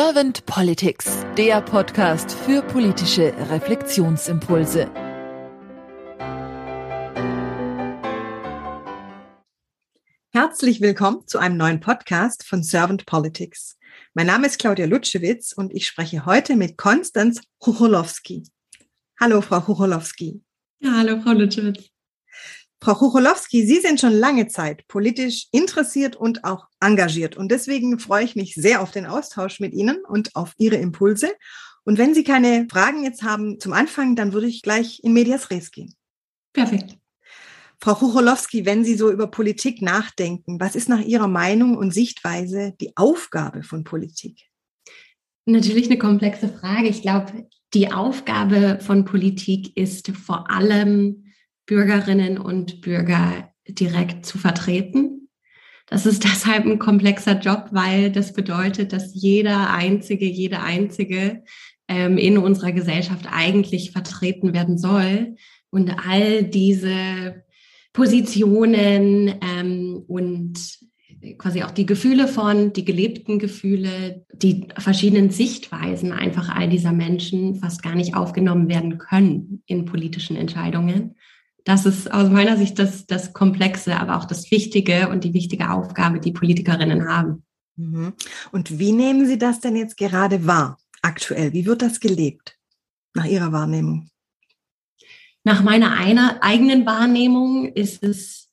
Servant Politics, der Podcast für politische Reflexionsimpulse. Herzlich willkommen zu einem neuen Podcast von Servant Politics. Mein Name ist Claudia Lutschewitz und ich spreche heute mit Konstanz Hucholowski. Hallo, Frau Hucholowski. Ja, hallo, Frau Lutschewitz. Frau Hucholowski, Sie sind schon lange Zeit politisch interessiert und auch engagiert. Und deswegen freue ich mich sehr auf den Austausch mit Ihnen und auf Ihre Impulse. Und wenn Sie keine Fragen jetzt haben zum Anfang, dann würde ich gleich in Medias Res gehen. Perfekt. Frau Hucholowski, wenn Sie so über Politik nachdenken, was ist nach Ihrer Meinung und Sichtweise die Aufgabe von Politik? Natürlich eine komplexe Frage. Ich glaube, die Aufgabe von Politik ist vor allem Bürgerinnen und Bürger direkt zu vertreten. Das ist deshalb ein komplexer Job, weil das bedeutet, dass jeder Einzige, jede Einzige ähm, in unserer Gesellschaft eigentlich vertreten werden soll. Und all diese Positionen ähm, und quasi auch die Gefühle von, die gelebten Gefühle, die verschiedenen Sichtweisen einfach all dieser Menschen fast gar nicht aufgenommen werden können in politischen Entscheidungen. Das ist aus meiner Sicht das, das Komplexe, aber auch das Wichtige und die wichtige Aufgabe, die Politikerinnen haben. Mhm. Und wie nehmen Sie das denn jetzt gerade wahr, aktuell? Wie wird das gelebt, nach Ihrer Wahrnehmung? Nach meiner einer, eigenen Wahrnehmung ist es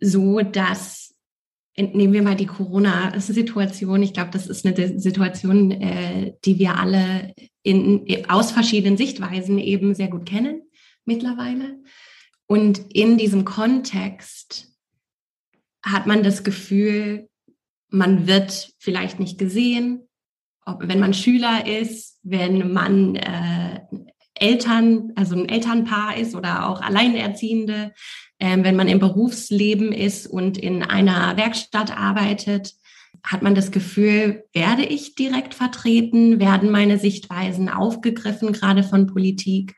so, dass nehmen wir mal die Corona-Situation. Ich glaube, das ist eine Situation, äh, die wir alle in, aus verschiedenen Sichtweisen eben sehr gut kennen mittlerweile. Und in diesem Kontext hat man das Gefühl, man wird vielleicht nicht gesehen, ob, wenn man Schüler ist, wenn man äh, Eltern, also ein Elternpaar ist oder auch Alleinerziehende, äh, wenn man im Berufsleben ist und in einer Werkstatt arbeitet, hat man das Gefühl, werde ich direkt vertreten, werden meine Sichtweisen aufgegriffen, gerade von Politik.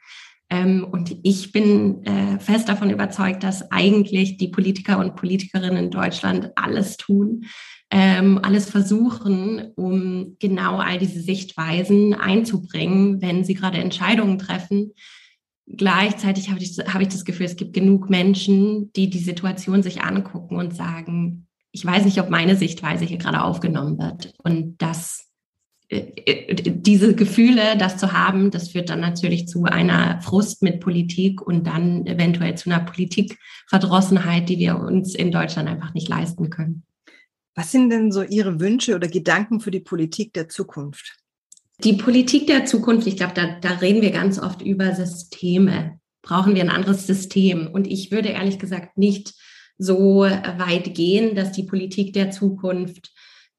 Ähm, und ich bin äh, fest davon überzeugt, dass eigentlich die Politiker und Politikerinnen in Deutschland alles tun, ähm, alles versuchen, um genau all diese Sichtweisen einzubringen, wenn sie gerade Entscheidungen treffen. Gleichzeitig habe ich, habe ich das Gefühl, es gibt genug Menschen, die die Situation sich angucken und sagen, ich weiß nicht, ob meine Sichtweise hier gerade aufgenommen wird. Und das diese Gefühle, das zu haben, das führt dann natürlich zu einer Frust mit Politik und dann eventuell zu einer Politikverdrossenheit, die wir uns in Deutschland einfach nicht leisten können. Was sind denn so Ihre Wünsche oder Gedanken für die Politik der Zukunft? Die Politik der Zukunft, ich glaube, da, da reden wir ganz oft über Systeme. Brauchen wir ein anderes System? Und ich würde ehrlich gesagt nicht so weit gehen, dass die Politik der Zukunft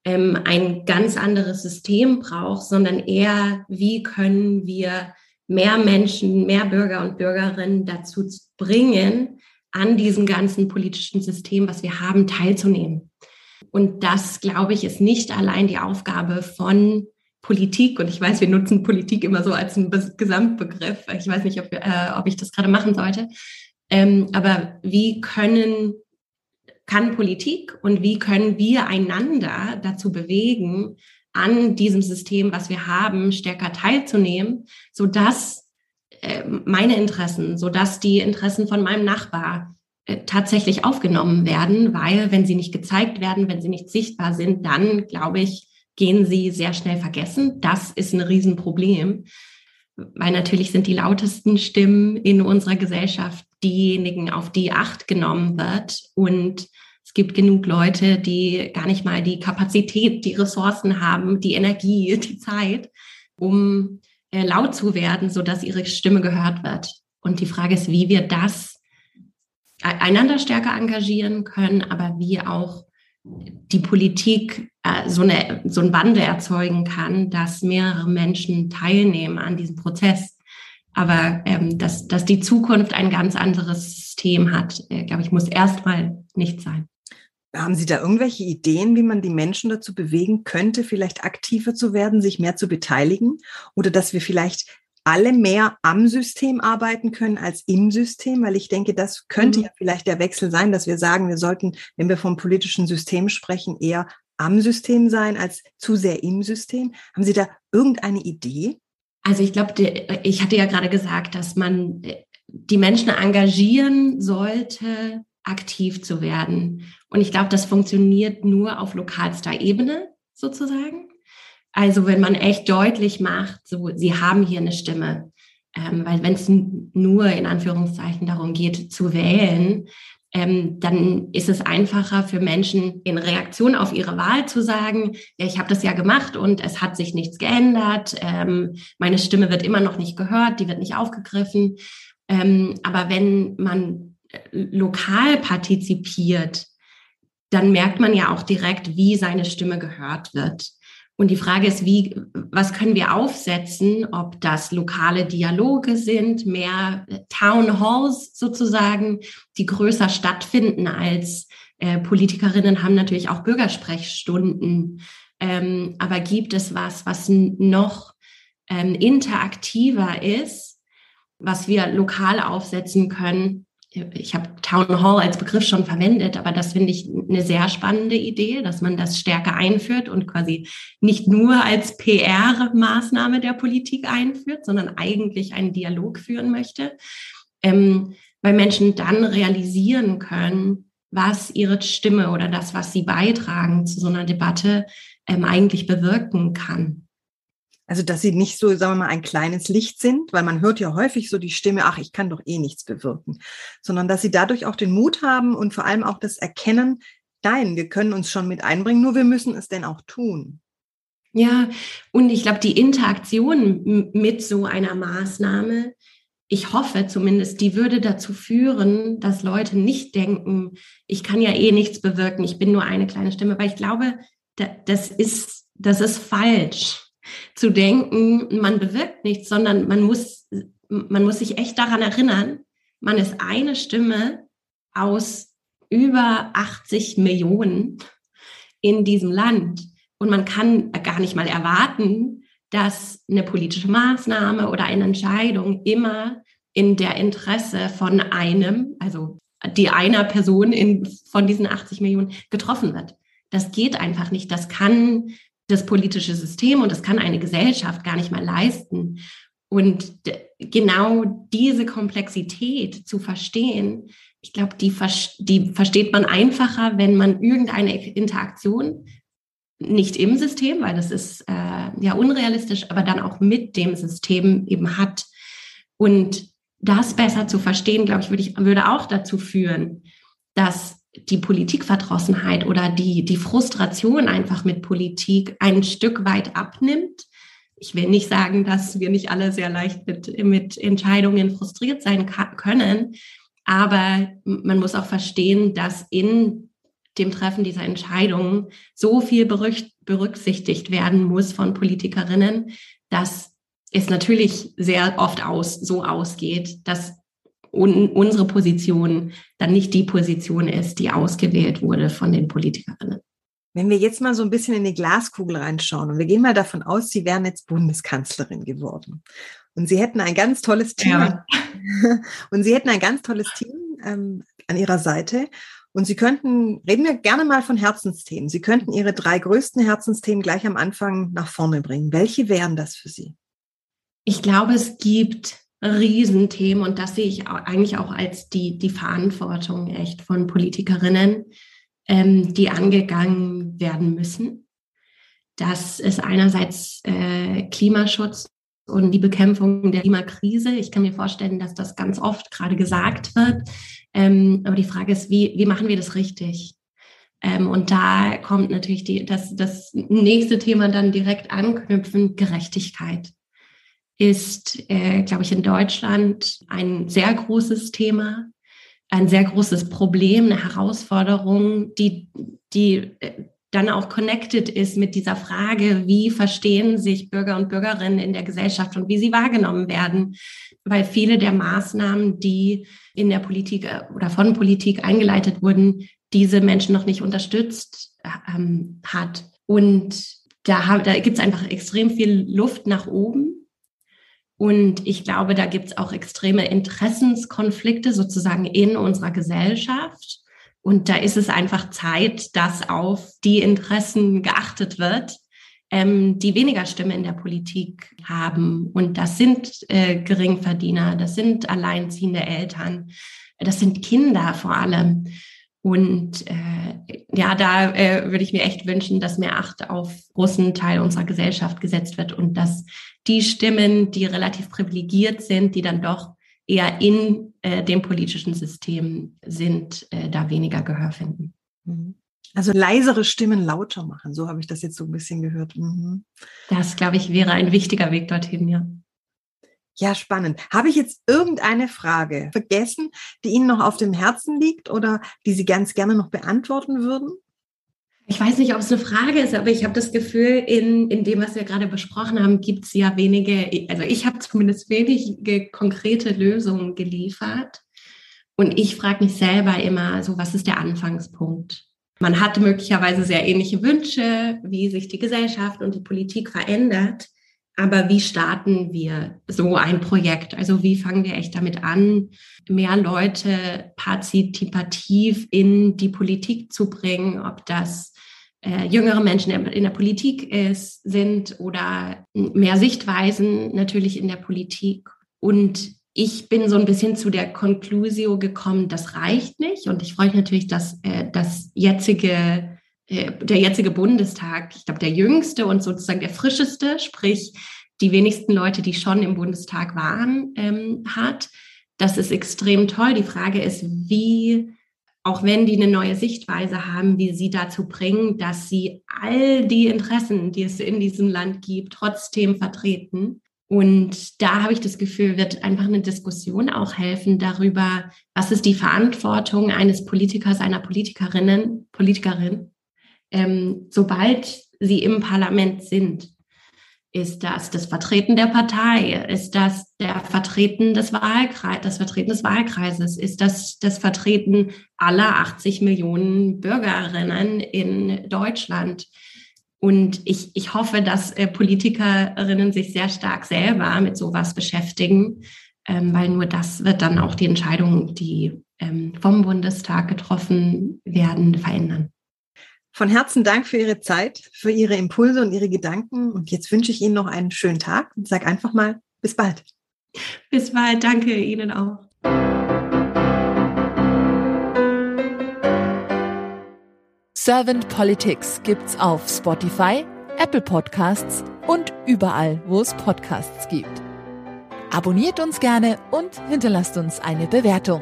ähm, ein ganz anderes System braucht, sondern eher, wie können wir mehr Menschen, mehr Bürger und Bürgerinnen dazu bringen, an diesem ganzen politischen System, was wir haben, teilzunehmen. Und das, glaube ich, ist nicht allein die Aufgabe von Politik. Und ich weiß, wir nutzen Politik immer so als einen Gesamtbegriff. Ich weiß nicht, ob, äh, ob ich das gerade machen sollte. Ähm, aber wie können kann Politik und wie können wir einander dazu bewegen, an diesem System, was wir haben, stärker teilzunehmen, so dass äh, meine Interessen, so dass die Interessen von meinem Nachbar äh, tatsächlich aufgenommen werden, weil wenn sie nicht gezeigt werden, wenn sie nicht sichtbar sind, dann glaube ich, gehen sie sehr schnell vergessen. Das ist ein Riesenproblem, weil natürlich sind die lautesten Stimmen in unserer Gesellschaft diejenigen, auf die Acht genommen wird und es gibt genug Leute, die gar nicht mal die Kapazität, die Ressourcen haben, die Energie, die Zeit, um äh, laut zu werden, so dass ihre Stimme gehört wird. Und die Frage ist, wie wir das e-, einander stärker engagieren können, aber wie auch die Politik äh, so, eine, so ein Wandel erzeugen kann, dass mehrere Menschen teilnehmen an diesem Prozess. Aber ähm, dass, dass die Zukunft ein ganz anderes System hat, äh, glaube ich, muss erstmal nicht sein. Haben Sie da irgendwelche Ideen, wie man die Menschen dazu bewegen könnte, vielleicht aktiver zu werden, sich mehr zu beteiligen? Oder dass wir vielleicht alle mehr am System arbeiten können als im System? Weil ich denke, das könnte mhm. ja vielleicht der Wechsel sein, dass wir sagen, wir sollten, wenn wir vom politischen System sprechen, eher am System sein als zu sehr im System? Haben Sie da irgendeine Idee? Also ich glaube, ich hatte ja gerade gesagt, dass man äh, die Menschen engagieren sollte, aktiv zu werden. Und ich glaube, das funktioniert nur auf lokalster Ebene sozusagen. Also wenn man echt deutlich macht, so, sie haben hier eine Stimme. Ähm, weil wenn es nur in Anführungszeichen darum geht, zu wählen, ähm, dann ist es einfacher für Menschen in Reaktion auf ihre Wahl zu sagen, ja, ich habe das ja gemacht und es hat sich nichts geändert, ähm, meine Stimme wird immer noch nicht gehört, die wird nicht aufgegriffen. Ähm, aber wenn man äh, lokal partizipiert, dann merkt man ja auch direkt, wie seine Stimme gehört wird. Und die Frage ist, wie, was können wir aufsetzen, ob das lokale Dialoge sind, mehr Town Halls sozusagen, die größer stattfinden als äh, Politikerinnen haben natürlich auch Bürgersprechstunden. Ähm, aber gibt es was, was noch ähm, interaktiver ist, was wir lokal aufsetzen können, ich habe Town Hall als Begriff schon verwendet, aber das finde ich eine sehr spannende Idee, dass man das stärker einführt und quasi nicht nur als PR-Maßnahme der Politik einführt, sondern eigentlich einen Dialog führen möchte, ähm, weil Menschen dann realisieren können, was ihre Stimme oder das, was sie beitragen zu so einer Debatte, ähm, eigentlich bewirken kann. Also, dass sie nicht so, sagen wir mal, ein kleines Licht sind, weil man hört ja häufig so die Stimme, ach, ich kann doch eh nichts bewirken, sondern dass sie dadurch auch den Mut haben und vor allem auch das Erkennen, nein, wir können uns schon mit einbringen, nur wir müssen es denn auch tun. Ja, und ich glaube, die Interaktion mit so einer Maßnahme, ich hoffe zumindest, die würde dazu führen, dass Leute nicht denken, ich kann ja eh nichts bewirken, ich bin nur eine kleine Stimme, weil ich glaube, das ist, das ist falsch zu denken, man bewirkt nichts, sondern man muss, man muss sich echt daran erinnern, man ist eine Stimme aus über 80 Millionen in diesem Land. Und man kann gar nicht mal erwarten, dass eine politische Maßnahme oder eine Entscheidung immer in der Interesse von einem, also die einer Person in, von diesen 80 Millionen getroffen wird. Das geht einfach nicht. Das kann das politische System und das kann eine Gesellschaft gar nicht mal leisten. Und genau diese Komplexität zu verstehen, ich glaube, die, die versteht man einfacher, wenn man irgendeine Interaktion nicht im System, weil das ist äh, ja unrealistisch, aber dann auch mit dem System eben hat. Und das besser zu verstehen, glaube ich, würde, ich, würde auch dazu führen, dass die Politikverdrossenheit oder die, die Frustration einfach mit Politik ein Stück weit abnimmt. Ich will nicht sagen, dass wir nicht alle sehr leicht mit, mit Entscheidungen frustriert sein können, aber man muss auch verstehen, dass in dem Treffen dieser Entscheidungen so viel berücksichtigt werden muss von Politikerinnen, dass es natürlich sehr oft aus, so ausgeht, dass un unsere Position dann nicht die Position ist, die ausgewählt wurde von den Politikerinnen. Wenn wir jetzt mal so ein bisschen in die Glaskugel reinschauen und wir gehen mal davon aus, Sie wären jetzt Bundeskanzlerin geworden und Sie hätten ein ganz tolles Team ja. und Sie hätten ein ganz tolles Team ähm, an Ihrer Seite und Sie könnten, reden wir gerne mal von Herzensthemen. Sie könnten Ihre drei größten Herzensthemen gleich am Anfang nach vorne bringen. Welche wären das für Sie? Ich glaube, es gibt Riesenthemen und das sehe ich eigentlich auch als die, die Verantwortung echt von Politikerinnen, ähm, die angegangen werden müssen. Das ist einerseits äh, Klimaschutz und die Bekämpfung der Klimakrise. Ich kann mir vorstellen, dass das ganz oft gerade gesagt wird. Ähm, aber die Frage ist, wie, wie machen wir das richtig? Ähm, und da kommt natürlich die, das, das nächste Thema dann direkt anknüpfen, Gerechtigkeit ist, äh, glaube ich, in Deutschland ein sehr großes Thema, ein sehr großes Problem, eine Herausforderung, die, die äh, dann auch connected ist mit dieser Frage, wie verstehen sich Bürger und Bürgerinnen in der Gesellschaft und wie sie wahrgenommen werden. Weil viele der Maßnahmen, die in der Politik äh, oder von Politik eingeleitet wurden, diese Menschen noch nicht unterstützt ähm, hat. Und da, da gibt es einfach extrem viel Luft nach oben. Und ich glaube, da gibt es auch extreme Interessenskonflikte sozusagen in unserer Gesellschaft. Und da ist es einfach Zeit, dass auf die Interessen geachtet wird, ähm, die weniger Stimme in der Politik haben. Und das sind äh, Geringverdiener, das sind alleinziehende Eltern, das sind Kinder vor allem. Und äh, ja, da äh, würde ich mir echt wünschen, dass mehr Acht auf großen Teil unserer Gesellschaft gesetzt wird und dass die Stimmen, die relativ privilegiert sind, die dann doch eher in äh, dem politischen System sind, äh, da weniger Gehör finden. Mhm. Also leisere Stimmen lauter machen, so habe ich das jetzt so ein bisschen gehört. Mhm. Das, glaube ich, wäre ein wichtiger Weg dorthin, ja. Ja, spannend. Habe ich jetzt irgendeine Frage vergessen, die Ihnen noch auf dem Herzen liegt oder die Sie ganz gerne noch beantworten würden? Ich weiß nicht, ob es eine Frage ist, aber ich habe das Gefühl, in, in dem, was wir gerade besprochen haben, gibt es ja wenige, also ich habe zumindest wenige konkrete Lösungen geliefert. Und ich frage mich selber immer, so was ist der Anfangspunkt? Man hat möglicherweise sehr ähnliche Wünsche, wie sich die Gesellschaft und die Politik verändert. Aber wie starten wir so ein Projekt? Also wie fangen wir echt damit an, mehr Leute partizipativ in die Politik zu bringen, ob das äh, jüngere Menschen in der Politik ist, sind oder mehr Sichtweisen natürlich in der Politik. Und ich bin so ein bisschen zu der Conclusio gekommen, das reicht nicht. Und ich freue mich natürlich, dass äh, das jetzige der jetzige Bundestag, ich glaube, der jüngste und sozusagen der frischeste, sprich die wenigsten Leute, die schon im Bundestag waren, ähm, hat. Das ist extrem toll. Die Frage ist, wie, auch wenn die eine neue Sichtweise haben, wie sie dazu bringen, dass sie all die Interessen, die es in diesem Land gibt, trotzdem vertreten. Und da habe ich das Gefühl, wird einfach eine Diskussion auch helfen darüber, was ist die Verantwortung eines Politikers, einer Politikerinnen, Politikerin, ähm, sobald sie im Parlament sind. Ist das das Vertreten der Partei? Ist das der Vertreten des Wahlkreises, das Vertreten des Wahlkreises? Ist das das Vertreten aller 80 Millionen Bürgerinnen in Deutschland? Und ich, ich hoffe, dass äh, Politikerinnen sich sehr stark selber mit sowas beschäftigen, ähm, weil nur das wird dann auch die Entscheidungen, die ähm, vom Bundestag getroffen werden, verändern. Von Herzen Dank für Ihre Zeit, für Ihre Impulse und Ihre Gedanken. Und jetzt wünsche ich Ihnen noch einen schönen Tag und sage einfach mal bis bald. Bis bald. Danke Ihnen auch. Servant Politics gibt's auf Spotify, Apple Podcasts und überall, wo es Podcasts gibt. Abonniert uns gerne und hinterlasst uns eine Bewertung.